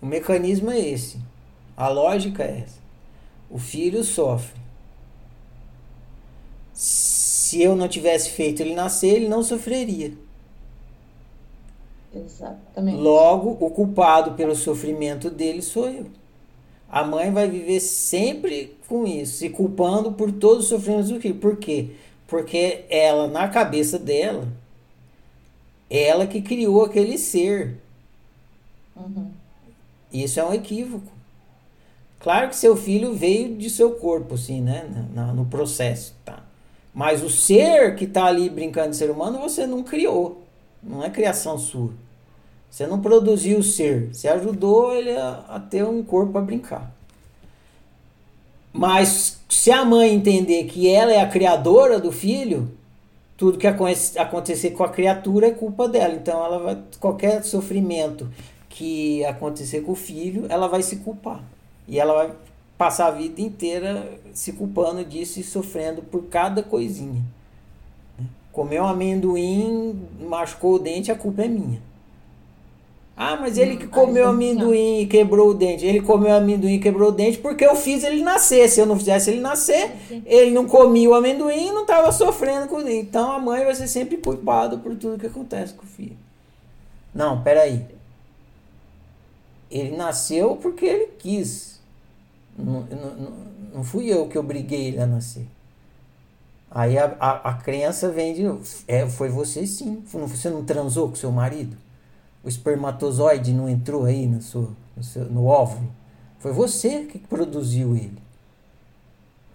O mecanismo é esse. A lógica é essa. O filho sofre. Se eu não tivesse feito ele nascer, ele não sofreria. Exatamente. Logo, o culpado pelo sofrimento dele sou eu. A mãe vai viver sempre com isso, se culpando por todos os sofrimentos do filho. Por quê? Porque ela, na cabeça dela, ela que criou aquele ser. Uhum. Isso é um equívoco. Claro que seu filho veio de seu corpo, assim, né? No, no processo, tá? Mas o ser que está ali brincando de ser humano, você não criou. Não é criação sua. Você não produziu o ser. Você ajudou ele a, a ter um corpo para brincar. Mas se a mãe entender que ela é a criadora do filho, tudo que acontecer com a criatura é culpa dela. Então ela vai qualquer sofrimento que acontecer com o filho, ela vai se culpar. E ela vai passar a vida inteira se culpando disso e sofrendo por cada coisinha. Comeu um amendoim, machucou o dente, a culpa é minha. Ah, mas ele que hum, comeu amendoim e quebrou o dente. Ele comeu amendoim e quebrou o dente porque eu fiz ele nascer. Se eu não fizesse ele nascer, ele não comia o amendoim e não estava sofrendo com ele. Então a mãe vai ser sempre culpada por tudo que acontece com o filho. Não, peraí. Ele nasceu porque ele quis. Não, não, não fui eu que obriguei ele a nascer. Aí a, a, a crença vem de novo. É, foi você sim. Você não transou com seu marido? o espermatozoide não entrou aí no, seu, no, seu, no óvulo. Foi você que produziu ele.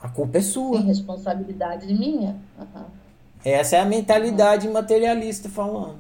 A culpa é sua. Tem responsabilidade minha. Uhum. Essa é a mentalidade uhum. materialista falando.